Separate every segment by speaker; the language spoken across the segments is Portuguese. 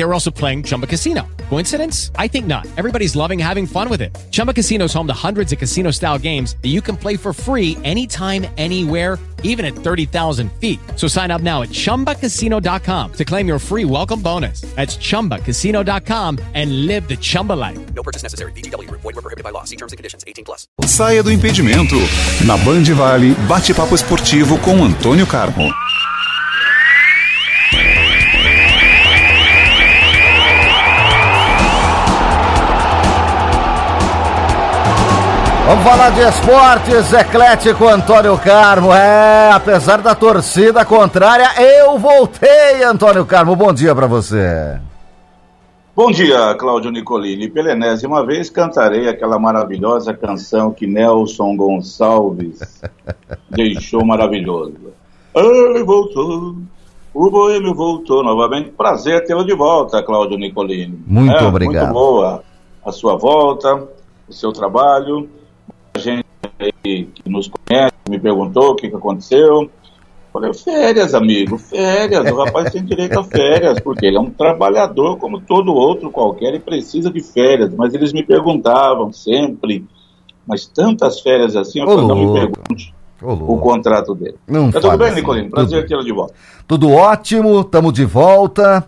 Speaker 1: They were also playing Chumba Casino. Coincidence? I think not. Everybody's loving having fun with it. Chumba Casino is home to hundreds of casino-style games that you can play for free anytime, anywhere even at 30,000 feet. So sign up now at ChumbaCasino.com to claim your free welcome bonus. That's ChumbaCasino.com and live the Chumba life.
Speaker 2: No purchase necessary. VGW. Void were prohibited by law. See terms and conditions. 18 plus.
Speaker 3: Saia do impedimento. Na Band Vale, bate-papo esportivo com Antônio Carmo.
Speaker 4: Vamos falar de esportes, eclético Antônio Carmo. É, apesar da torcida contrária, eu voltei, Antônio Carmo. Bom dia para você.
Speaker 5: Bom dia, Cláudio Nicolini. Pela enésima vez cantarei aquela maravilhosa canção que Nelson Gonçalves deixou maravilhosa. Ele voltou, o Boêmio voltou novamente. Prazer tê-lo de volta, Cláudio Nicolini.
Speaker 4: Muito é, obrigado.
Speaker 5: Muito boa a sua volta, o seu trabalho que nos conhece me perguntou o que, que aconteceu. Falei, férias, amigo, férias. O rapaz tem direito a férias, porque ele é um trabalhador como todo outro qualquer e precisa de férias. Mas eles me perguntavam sempre, mas tantas férias assim, eu falei, não me pergunte o contrato dele.
Speaker 4: Não
Speaker 5: tá tudo bem, Nicolino? Prazer tê-lo de volta.
Speaker 4: Tudo ótimo, estamos de volta.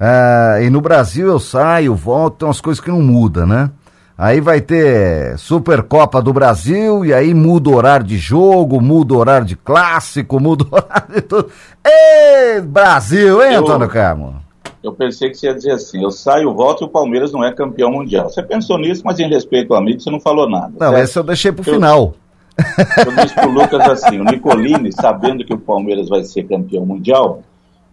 Speaker 4: É, e no Brasil eu saio, volto, tem umas coisas que não mudam, né? Aí vai ter Supercopa do Brasil e aí muda o horário de jogo, muda o horário de clássico, muda o horário de tudo. Ê, Brasil, hein, eu, Antônio Carmo?
Speaker 5: Eu pensei que você ia dizer assim, eu saio, volto e o Palmeiras não é campeão mundial. Você pensou nisso, mas em respeito ao amigo, você não falou nada.
Speaker 4: Não, certo? esse eu deixei pro eu, final.
Speaker 5: Eu disse pro Lucas assim, o Nicolini, sabendo que o Palmeiras vai ser campeão mundial,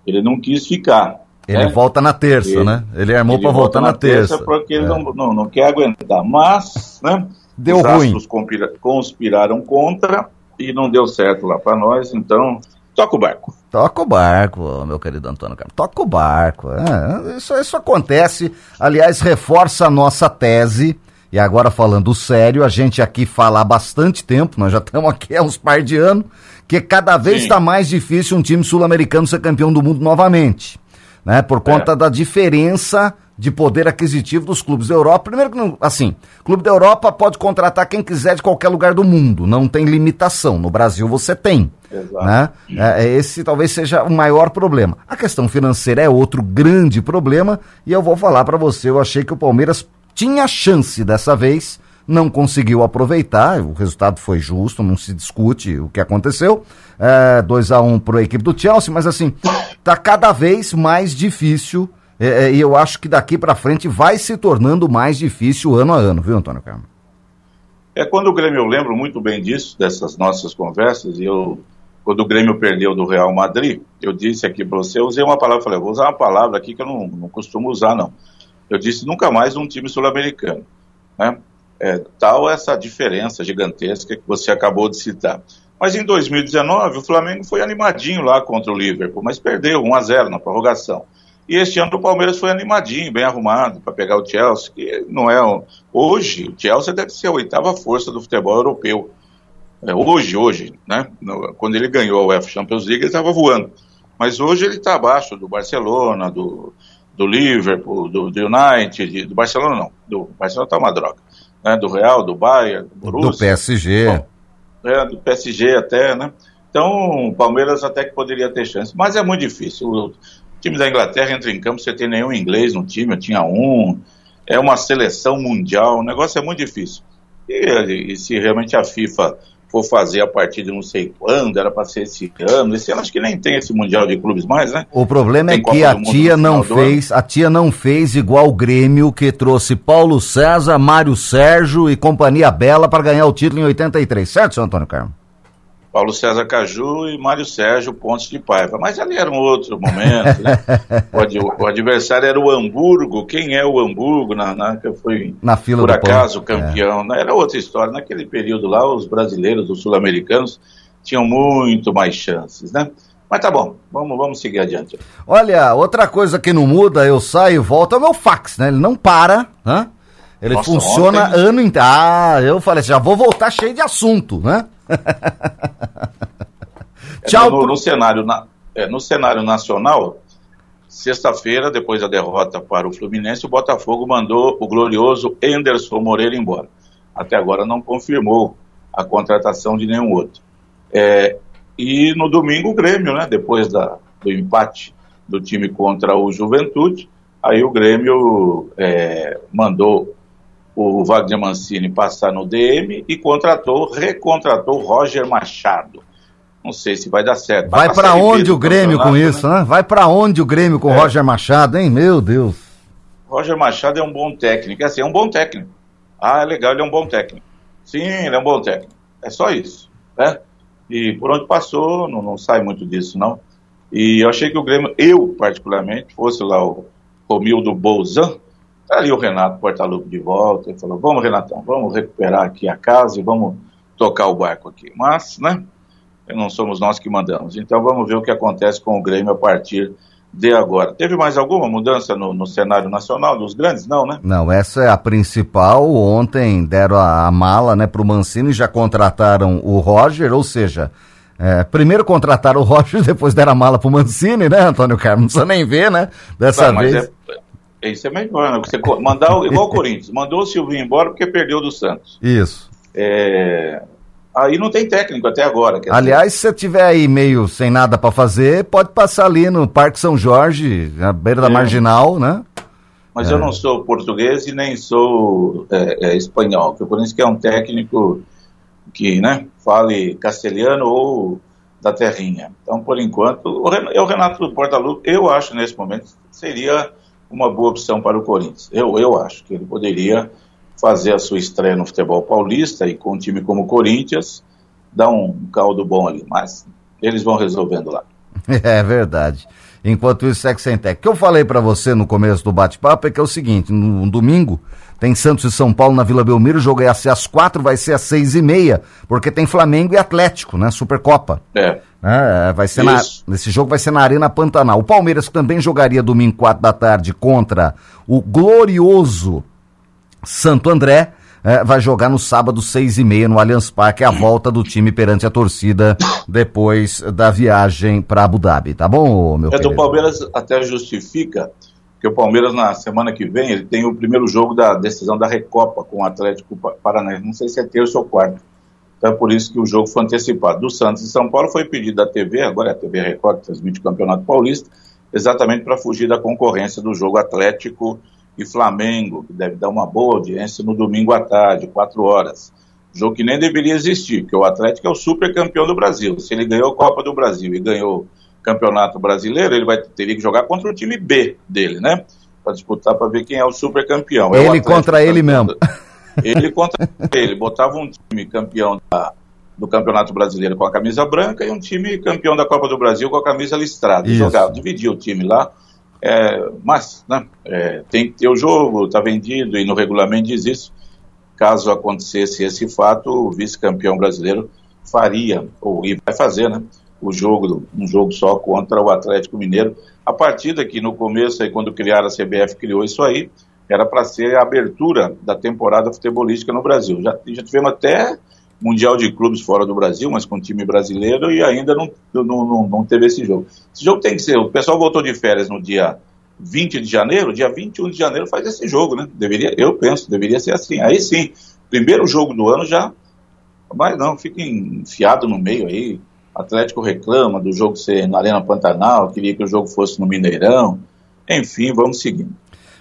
Speaker 5: ele não quis ficar.
Speaker 4: Ele é? volta na terça, ele, né? Ele armou para voltar na, na terça. terça.
Speaker 5: Porque ele é. não, não, não quer aguentar. Mas, né?
Speaker 4: Deu os ruim.
Speaker 5: Conspira, conspiraram contra e não deu certo lá para nós, então toca o barco.
Speaker 4: Toca o barco, meu querido Antônio Carlos. Toca o barco. É, isso, isso acontece. Aliás, reforça a nossa tese. E agora falando sério, a gente aqui fala há bastante tempo, nós já estamos aqui há uns par de anos, que cada vez está mais difícil um time sul-americano ser campeão do mundo novamente né? Por conta é. da diferença de poder aquisitivo dos clubes da Europa. Primeiro que, assim, clube da Europa pode contratar quem quiser de qualquer lugar do mundo, não tem limitação. No Brasil você tem. Exato. Né? É, é, esse talvez seja o maior problema. A questão financeira é outro grande problema e eu vou falar para você, eu achei que o Palmeiras tinha chance dessa vez, não conseguiu aproveitar, o resultado foi justo, não se discute o que aconteceu, 2 é, a 1 um para a equipe do Chelsea, mas assim, tá cada vez mais difícil é, é, e eu acho que daqui para frente vai se tornando mais difícil ano a ano, viu, Antônio Carmo?
Speaker 5: É quando o Grêmio, eu lembro muito bem disso, dessas nossas conversas, e eu, quando o Grêmio perdeu do Real Madrid, eu disse aqui para você, eu usei uma palavra, falei, vou usar uma palavra aqui que eu não, não costumo usar, não. Eu disse nunca mais um time sul-americano, né? É, tal essa diferença gigantesca que você acabou de citar. Mas em 2019 o Flamengo foi animadinho lá contra o Liverpool, mas perdeu 1 a 0 na prorrogação. E este ano o Palmeiras foi animadinho, bem arrumado para pegar o Chelsea, que não é um... hoje o Chelsea deve ser a oitava força do futebol europeu. É, hoje, hoje, né? Quando ele ganhou a UEFA Champions League ele estava voando, mas hoje ele está abaixo do Barcelona, do, do Liverpool, do, do United, do Barcelona não, do Barcelona está uma droga né, do Real, do Bayern, do Borussia.
Speaker 4: Do PSG. Bom,
Speaker 5: é, do PSG até, né? Então, o Palmeiras até que poderia ter chance, mas é muito difícil. O time da Inglaterra entra em campo, você tem nenhum inglês no time, eu tinha um. É uma seleção mundial, o negócio é muito difícil. E, e se realmente a FIFA for fazer a partir de não sei quando, era para ser esse ano. Esse ano acho que nem tem esse Mundial de Clubes mais, né?
Speaker 4: O problema
Speaker 5: Tem
Speaker 4: é que a tia não fez, a tia não fez igual o Grêmio que trouxe Paulo César, Mário Sérgio e companhia Bela para ganhar o título em 83, certo, seu Antônio Carmo?
Speaker 5: Paulo César Caju e Mário Sérgio Pontes de Paiva. Mas ali era um outro momento, né? o, o adversário era o Hamburgo. Quem é o Hamburgo? Na, na, que foi,
Speaker 4: Na fila
Speaker 5: por acaso, campeão. né? Era outra história. Naquele período lá, os brasileiros, os sul-americanos, tinham muito mais chances, né? Mas tá bom, vamos, vamos seguir adiante.
Speaker 4: Olha, outra coisa que não muda, eu saio e volto, é o meu fax, né? Ele não para, né? Ele
Speaker 5: Nossa,
Speaker 4: funciona
Speaker 5: ontem-
Speaker 4: ano inteiro. Ah, eu falei, já vou voltar cheio de assunto, né?
Speaker 5: É,
Speaker 4: Tchau.
Speaker 5: No, no cenário, na- é, no cenário nacional, sexta-feira, depois da derrota para o Fluminense, o Botafogo mandou o glorioso Enderson Moreira embora. Até agora não confirmou a contratação de nenhum outro. É, e no domingo o Grêmio, né, depois da, do empate do time contra o Juventude, aí o Grêmio é, mandou o Wagner Mancini passar no DM e contratou, recontratou Roger Machado. Não sei se vai dar certo.
Speaker 4: Vai
Speaker 5: pra
Speaker 4: pra
Speaker 5: Série B
Speaker 4: onde o Grêmio com isso,
Speaker 5: né?
Speaker 4: né? Vai pra onde o Grêmio com o
Speaker 5: É.
Speaker 4: Roger Machado, hein? Meu Deus.
Speaker 5: Roger Machado é um bom técnico. É assim, é um bom técnico. Ah, é legal, ele é um bom técnico. Sim, ele é um bom técnico. É só isso, né? E por onde passou, não, não sai muito disso, não. E eu achei que o Grêmio, eu particularmente, fosse lá o Romildo Bolzan, tá ali o Renato Portaluppi de volta, ele falou, vamos Renatão, vamos recuperar aqui a casa e vamos tocar o barco aqui. Mas, né, não somos nós que mandamos. Então vamos ver o que acontece com o Grêmio a partir de agora. Teve mais alguma mudança no, no cenário nacional dos grandes? Não, né?
Speaker 4: Não, essa é a principal. Ontem deram a, a mala né, para o Mancini, já contrataram o Roger, ou seja, é, primeiro contrataram o Roger, depois deram a mala para o Mancini, né, Antônio Carlos? Não precisa nem ver, né? Dessa
Speaker 5: Tá,
Speaker 4: vez.
Speaker 5: é, isso é melhor, né? Você mandar igual o Corinthians, mandou o Silvinho embora porque perdeu do Santos.
Speaker 4: Isso.
Speaker 5: É, aí não tem técnico até agora.
Speaker 4: Aliás, se você tiver aí meio sem nada para fazer, pode passar ali no Parque São Jorge, na beira da
Speaker 5: É.
Speaker 4: Marginal, né?
Speaker 5: mas eu não sou português e nem sou é, é, espanhol, que o Corinthians quer um técnico que né, fale castelhano ou da terrinha. Então, por enquanto, o é o Renato Portaluppi, eu acho nesse momento, seria uma boa opção para o Corinthians. Eu, eu acho que ele poderia fazer a sua estreia no futebol paulista e com um time como o Corinthians, dar um caldo bom ali. Mas eles vão resolvendo lá.
Speaker 4: É verdade. Enquanto isso, técnico. O que eu falei para você no começo do bate-papo é que é o seguinte: no domingo tem Santos e São Paulo na Vila Belmiro, o jogo é ser às quatro, vai ser às seis e meia, porque tem Flamengo e Atlético, né? Supercopa.
Speaker 5: É.
Speaker 4: É, vai ser na, esse jogo vai ser na Arena Pantanal. O Palmeiras também jogaria domingo, quatro da tarde, contra o glorioso Santo André. é, vai jogar no sábado, seis e meia, no Allianz Parque, a volta do time perante a torcida depois da viagem para Abu Dhabi. Tá bom, meu
Speaker 5: É do
Speaker 4: querido?
Speaker 5: Palmeiras até justifica que o Palmeiras na semana que vem ele tem o primeiro jogo da decisão da Recopa com o Atlético Pa- Paranaense. Não sei se é terça ou quarta. Então é por isso que o jogo foi antecipado. Do Santos e São Paulo foi pedido da TV, agora é a TV Record que transmite o Campeonato Paulista, exatamente para fugir da concorrência do jogo Atlético e Flamengo, que deve dar uma boa audiência no domingo à tarde, quatro horas. Jogo que nem deveria existir, porque o Atlético é o super campeão do Brasil. Se ele ganhou a Copa do Brasil e ganhou o Campeonato Brasileiro, ele vai teria que jogar contra o time B dele, né? Para disputar para ver quem é o super campeão. É o
Speaker 4: Ele contra ele mesmo.
Speaker 5: Ele contra ele. Botava um time campeão da- do Campeonato Brasileiro com a camisa branca e um time campeão da Copa do Brasil com a camisa listrada.
Speaker 4: Isso.
Speaker 5: Jogava, dividia o time lá. É, mas né, é, tem que ter o jogo, está vendido e no regulamento diz isso. Caso acontecesse esse fato, o vice-campeão brasileiro faria, ou e vai fazer, né? O jogo, um jogo só contra o Atlético Mineiro. A partida que no começo, aí, quando criaram a CBF, criou isso aí, era para ser a abertura da temporada futebolística no Brasil. Já, já tivemos até Mundial de Clubes fora do Brasil, mas com time brasileiro, e ainda não, não, não, não teve esse jogo. Esse jogo tem que ser. O pessoal voltou de férias no dia 20 de janeiro, dia 21 de janeiro faz esse jogo, né? Deveria, eu penso, deveria ser assim. Aí sim, primeiro jogo do ano já. Mas não, fica enfiado no meio aí. Atlético reclama do jogo ser na Arena Pantanal, queria que o jogo fosse no Mineirão. Enfim, vamos seguindo.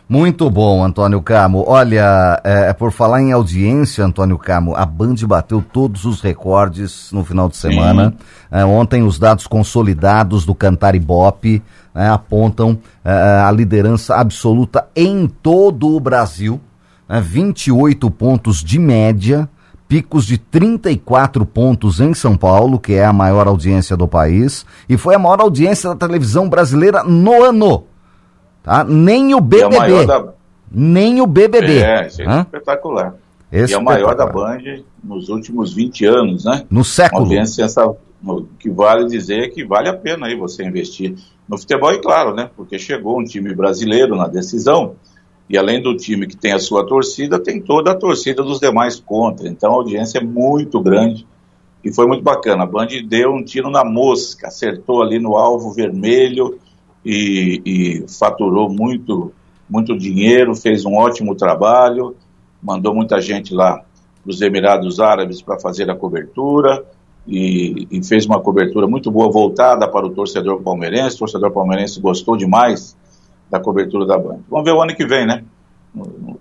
Speaker 4: Muito bom, Antônio Camo. Olha, é, por falar em audiência, Antônio Camo, a Band bateu todos os recordes no final de semana. É, ontem, os dados consolidados do Cantar Ibope né, apontam é, a liderança absoluta em todo o Brasil. Né, 28 pontos de média, picos de 34 pontos em São Paulo, que é a maior audiência do país, e foi a maior audiência da televisão brasileira no ano. Tá? Nem o
Speaker 5: é
Speaker 4: BBB.
Speaker 5: maior da-
Speaker 4: Nem o BBB.
Speaker 5: É, isso é
Speaker 4: Hã?
Speaker 5: espetacular. E é o maior da Band nos últimos 20 anos, né?
Speaker 4: No
Speaker 5: Uma
Speaker 4: século.
Speaker 5: audiência essa, no- que vale dizer que vale a pena aí você investir no futebol, e claro, né? Porque chegou um time brasileiro na decisão, e além do time que tem a sua torcida, tem toda a torcida dos demais contra. Então a audiência é muito grande e foi muito bacana. A Band deu um tiro na mosca, acertou ali no alvo vermelho e, e faturou muito, muito dinheiro, fez um ótimo trabalho, mandou muita gente lá para os Emirados Árabes para fazer a cobertura e, e fez uma cobertura muito boa voltada para o torcedor palmeirense. O torcedor palmeirense gostou demais da cobertura da Band. Vamos ver o ano que vem, né?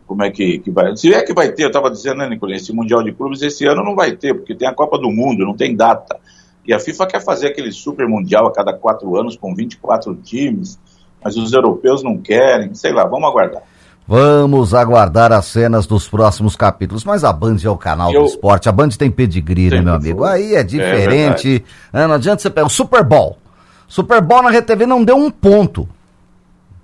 Speaker 5: Como é que, que vai. Se é que vai ter, eu estava dizendo, né, Nicolinha, esse Mundial de Clubes esse ano não vai ter, porque tem a Copa do Mundo, não tem data. E a FIFA quer fazer aquele super mundial a cada quatro anos com 24 times, mas os europeus não querem, sei lá, vamos aguardar.
Speaker 4: Vamos aguardar as cenas dos próximos capítulos. Mas a Band é o canal
Speaker 5: Eu-
Speaker 4: do esporte. A Band tem pedigree, né, meu amigo?
Speaker 5: foi.
Speaker 4: Aí é diferente.
Speaker 5: verdade.
Speaker 4: né? não adianta você pegar o Super Bowl. Super Bowl na RTV não deu um ponto.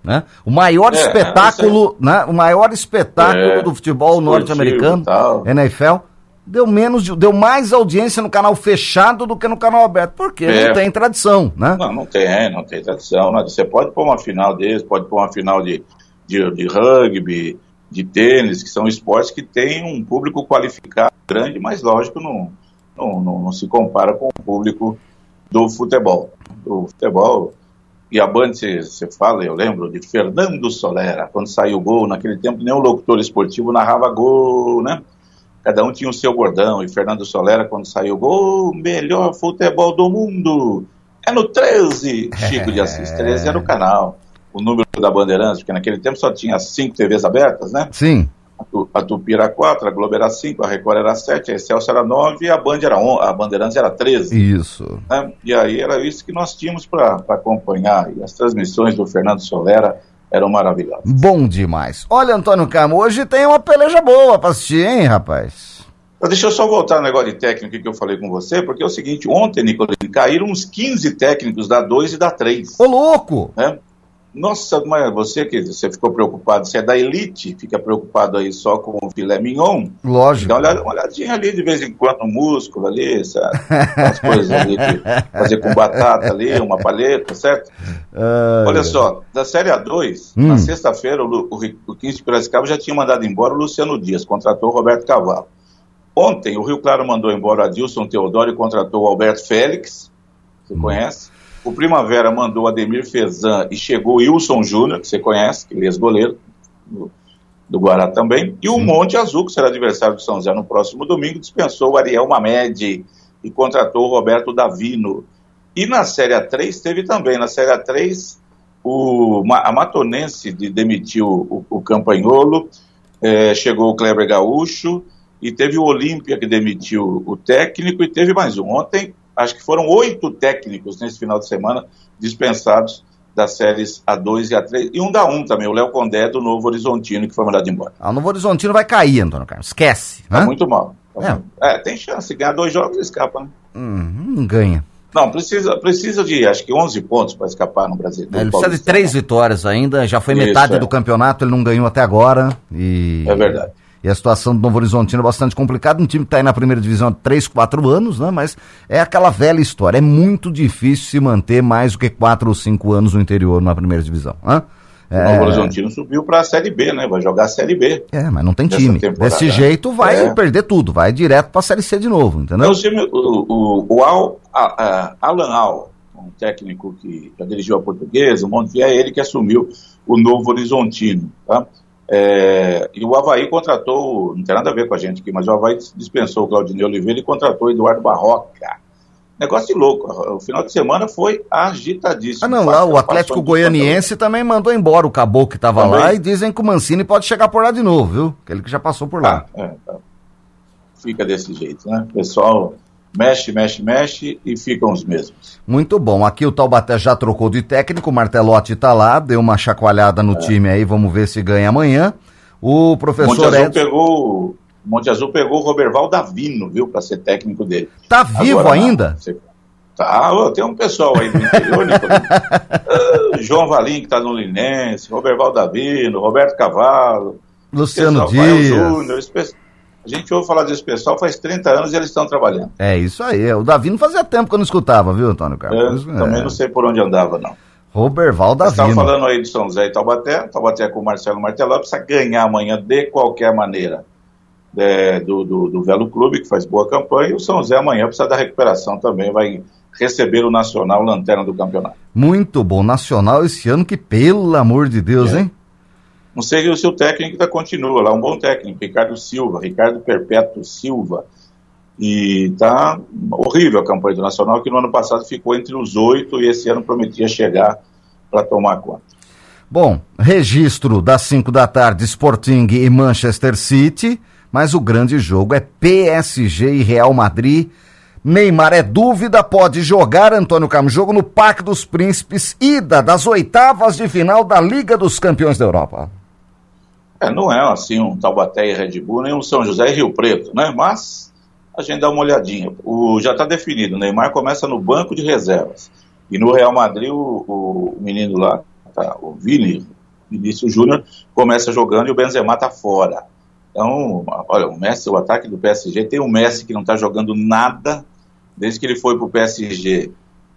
Speaker 4: Né? O maior
Speaker 5: É,
Speaker 4: espetáculo, né? O maior espetáculo
Speaker 5: É,
Speaker 4: do futebol norte-americano. NFL, deu menos, de- deu mais audiência no canal fechado do que no canal aberto, porque
Speaker 5: É.
Speaker 4: não tem tradição, né?
Speaker 5: Não, não tem, não tem tradição. Nada. Você pode pôr uma final desse, pode pôr uma final de, de, de rugby, de tênis, que são esportes que têm um público qualificado grande, mas lógico, não, não, não, não se compara com o público do futebol. Do futebol. E a Band, você fala, eu lembro de Fernando Solera, quando saiu o gol, naquele tempo nenhum locutor esportivo narrava gol, né? Cada um tinha o seu bordão, e Fernando Solera, quando saiu o gol, melhor futebol do mundo, é no 13, Chico de Assis, 13 era o canal, o número da Bandeirantes, porque naquele tempo só tinha cinco TVs abertas, né?
Speaker 4: Sim.
Speaker 5: A Tu- A Tupi era 4, a Globo era 5, a Record era 7, a Excelsior era 9 e a Band era 11, a Bandeirantes era 13
Speaker 4: Isso.
Speaker 5: né? E aí era isso que nós tínhamos para acompanhar. E as transmissões do Fernando Solera eram maravilhosas.
Speaker 4: Bom demais. Olha, Antônio Camo, hoje tem uma peleja boa pra assistir, hein, rapaz?
Speaker 5: Mas deixa eu só voltar no negócio de técnico que eu falei com você, porque é o seguinte, ontem, Nicolini, caíram uns 15 técnicos da 2 e da 3.
Speaker 4: Ô, louco!
Speaker 5: Né? Nossa, mas você que você ficou preocupado, você é da elite, fica preocupado aí só com o filé mignon.
Speaker 4: Lógico.
Speaker 5: Dá uma olhada- uma olhadinha ali de vez em quando no músculo ali, sabe? As coisas ali de fazer com batata ali, uma palheta, certo?
Speaker 4: Ai,
Speaker 5: Olha só, da Série A2,
Speaker 4: Hum.
Speaker 5: na sexta-feira, o, o, o 15 de Piracicaba já tinha mandado embora o Luciano Dias, contratou o Roberto Cavalo. Ontem, o Rio Claro mandou embora o Adilson Teodoro e contratou o Alberto Félix, você
Speaker 4: Hum.
Speaker 5: conhece. O Primavera mandou Ademir Fezan e chegou o Wilson Júnior, que você conhece, que ele é ex-goleiro do, do Guará também. E o Monte Azul, que será adversário do São José no próximo domingo, dispensou o Ariel Mamed e contratou o Roberto Davino. E na Série A3 teve também, na Série A3, o, a Matonense de, demitiu o, o Campanholo, eh, chegou o Kleber Gaúcho, e teve o Olímpia que demitiu o técnico, e teve mais um. Ontem, acho que foram oito técnicos nesse final de semana dispensados das séries A2 e A3, e um da 1 também, o Léo Condé do Novo Horizontino, que foi mandado embora.
Speaker 4: Ah, o Novo Horizontino vai cair, Antônio Carlos. Esquece.
Speaker 5: Tá
Speaker 4: né?
Speaker 5: muito mal. Tá
Speaker 4: É.
Speaker 5: É, tem chance, ganhar dois jogos escapa, né?
Speaker 4: Hum, não ganha.
Speaker 5: Não, precisa, precisa de, acho que 11 pontos para escapar no Brasil.
Speaker 4: Ele
Speaker 5: no
Speaker 4: precisa de três vitórias ainda, já foi
Speaker 5: Isso,
Speaker 4: metade
Speaker 5: é.
Speaker 4: do campeonato, ele não ganhou até agora. E...
Speaker 5: É verdade.
Speaker 4: E a situação do Novo Horizontino é bastante complicada. Um time que está aí na primeira divisão há 3, 4 anos, né? Mas é aquela velha história. É muito difícil se manter mais do que 4 ou 5 anos no interior na primeira divisão. Hã?
Speaker 5: O Novo Horizontino subiu para a Série B, né? Vai jogar a Série B.
Speaker 4: É, mas não tem time. Desse jeito vai
Speaker 5: É.
Speaker 4: perder tudo, vai direto pra Série C de novo, entendeu?
Speaker 5: Time- o, o, o Al, a- a- Alan Al, um técnico que já dirigiu a portuguesa, monte é ele que assumiu o Novo Horizontino, tá? É, e o Havaí contratou, não tem nada a ver com a gente aqui, mas o Havaí dispensou o Claudinei Oliveira e contratou o Eduardo Barroca. negócio de louco. O final de semana foi agitadíssimo.
Speaker 4: Ah, não, lá o Atlético Goianiense também mandou embora o caboclo que estava lá e dizem que o Mancini pode chegar por lá de novo, viu? Aquele que já passou por lá.
Speaker 5: Ah, é, tá. Fica desse jeito, né? Pessoal mexe, mexe, mexe e ficam os mesmos.
Speaker 4: Muito bom. Aqui o Taubaté já trocou de técnico, o Martelotti tá lá, deu uma chacoalhada no é. time aí, vamos ver se ganha amanhã. O professor
Speaker 5: Monte Edson... pegou Monte Azul pegou o Roberval Davino, viu, para ser técnico dele.
Speaker 4: Tá vivo Agora, ainda? Não, você...
Speaker 5: Tá, tem um pessoal aí do interior, né? uh, João Valim, que tá no Linense, Roberval Davino, Roberto Cavalo,
Speaker 4: Luciano Dias.
Speaker 5: Júnior, a gente ouve falar desse pessoal faz 30 anos e eles estão trabalhando.
Speaker 4: É isso aí. O Davi não fazia tempo que eu não escutava, viu, Antônio
Speaker 5: Carlos? É, também não sei por onde andava, não.
Speaker 4: Roberval Davi. Estava
Speaker 5: falando aí de São José e Taubaté. Taubaté com o Marcelo Marteló precisa ganhar amanhã de qualquer maneira é, do, do, do Velo Clube, que faz boa campanha. E o São José amanhã precisa da recuperação também. Vai receber o Nacional lanterna do campeonato.
Speaker 4: Muito bom. Nacional esse ano que, pelo amor de Deus, é. hein?
Speaker 5: Não sei se o técnico ainda continua lá, um bom técnico, Ricardo Silva, Ricardo Perpétuo Silva. E tá horrível a campanha do Nacional, que no ano passado ficou entre os oito e esse ano prometia chegar para tomar conta.
Speaker 4: Bom, registro das 5 da tarde, Sporting e Manchester City, mas o grande jogo é PSG e Real Madrid. Neymar é dúvida, pode jogar Antônio Carmo, jogo no Parque dos Príncipes, ida das oitavas de final da Liga dos Campeões da Europa.
Speaker 5: É, não é assim um Taubaté e Red Bull, nem um São José e Rio Preto, né? Mas a gente dá uma olhadinha. O, já está definido, o Neymar começa no banco de reservas. E no Real Madrid, o, o menino lá, tá, o Vini, Vinícius Júnior, começa jogando e o Benzema está fora. Então, olha, o Messi, o ataque do PSG, tem o Messi que não está jogando nada desde que ele foi para o PSG.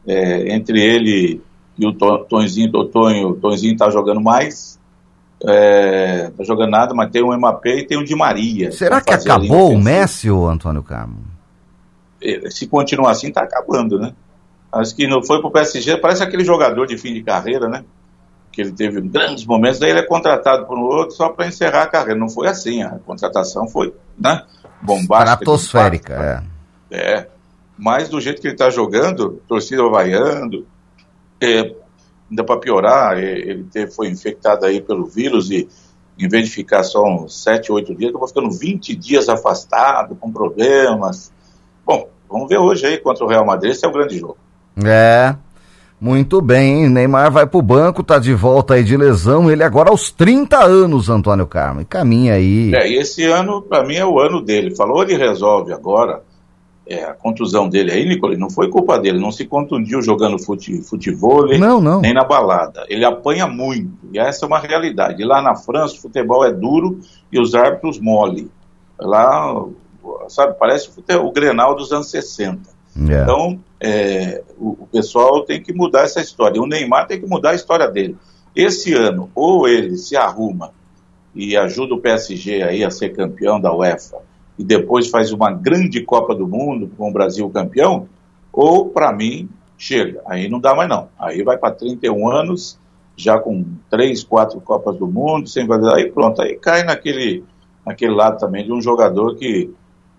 Speaker 5: É, entre ele e o Tonzinho, o Tonho, o Tonzinho está jogando mais é, tá jogando nada, mas tem o MAP e tem o Di Maria.
Speaker 4: Será que acabou o Messi, ou Antônio Carmo?
Speaker 5: Se continuar assim, tá acabando, né? Acho que não foi pro PSG, parece aquele jogador de fim de carreira, né? Que ele teve grandes momentos, daí ele é contratado por um outro só para encerrar a carreira. Não foi assim, a contratação foi, né? Bombástica.
Speaker 4: Stratosférica,
Speaker 5: é. É. Mas do jeito que ele tá jogando, torcida vaiando, é, ainda para piorar, ele foi infectado aí pelo vírus e em vez de ficar só uns 7, 8 dias, acabou ficando 20 dias afastado, com problemas. Bom, vamos ver hoje aí contra o Real Madrid, esse é o grande jogo.
Speaker 4: É, muito bem, Neymar vai pro banco, tá de volta aí de lesão, ele agora aos 30 anos, Antônio Carmo, caminha aí.
Speaker 5: É, e esse ano, para mim, é o ano dele. Falou, ele resolve agora, é, a contusão dele aí, Nicolai, não foi culpa dele, não se contundiu jogando fute, futebol
Speaker 4: não, não.
Speaker 5: nem na balada. Ele apanha muito, e essa é uma realidade. Lá na França, o futebol é duro e os árbitros mole. Lá, sabe, parece o, o Grenal dos anos 60. Yeah. É. Então, é, o, o pessoal tem que mudar essa história. O Neymar tem que mudar a história dele. Esse ano, ou ele se arruma e ajuda o PSG aí a ser campeão da UEFA, e depois faz uma grande Copa do Mundo com o Brasil campeão, ou para mim chega, aí não dá mais não. Aí vai para 31 anos, já com três, quatro Copas do Mundo, sem validade, aí pronto, aí cai naquele, naquele lado também de um jogador que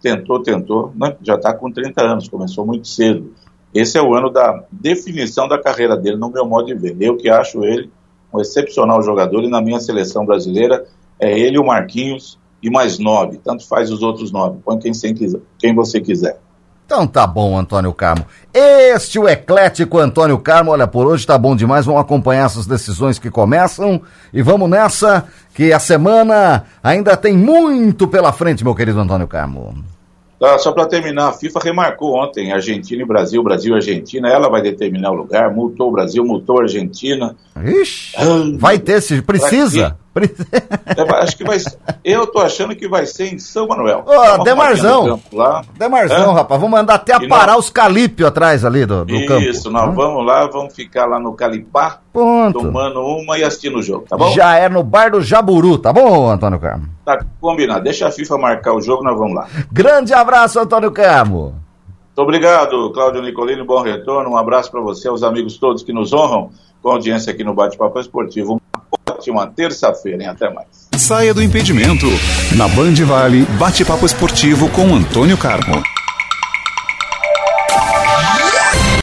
Speaker 5: tentou, tentou, né? já está com 30 anos, começou muito cedo. Esse é o ano da definição da carreira dele, no meu modo de ver. Eu que acho ele um excepcional jogador e na minha seleção brasileira é ele o Marquinhos e mais nove. Tanto faz os outros nove. Põe quem, quiser, quem você quiser.
Speaker 4: Então tá bom, Antônio Carmo. Este o eclético Antônio Carmo. Olha, por hoje tá bom demais. Vamos acompanhar essas decisões que começam. E vamos nessa, que a semana ainda tem muito pela frente, meu querido Antônio Carmo.
Speaker 5: Tá, só para terminar, a FIFA remarcou ontem Argentina e Brasil, Brasil e Argentina. Ela vai determinar o lugar, multou o Brasil, multou a Argentina.
Speaker 4: Ixi, ah, vai ter, se precisa.
Speaker 5: É, acho que vai Eu tô achando que vai ser em São Manuel.
Speaker 4: Ô, Demarzão. Lá. Demarzão, é? rapaz. Vamos mandar até aparar nós... os calípios atrás ali do, do
Speaker 5: Isso,
Speaker 4: campo.
Speaker 5: Isso, nós hum? vamos lá, vamos ficar lá no Calipá,
Speaker 4: Ponto.
Speaker 5: tomando uma e assistindo o jogo, tá bom?
Speaker 4: Já é no bar do Jaburu, tá bom, Antônio Carmo?
Speaker 5: Tá combinado. Deixa a FIFA marcar o jogo, nós vamos lá.
Speaker 4: Grande abraço, Antônio Carmo.
Speaker 5: Muito obrigado, Cláudio Nicolini. Bom retorno. Um abraço para você, aos amigos todos que nos honram com audiência aqui no Bate-Papo Esportivo. Ótima terça-feira, hein? Até mais.
Speaker 3: Saia do impedimento. Na Band Vale, Bate-Papo Esportivo com Antônio Carmo.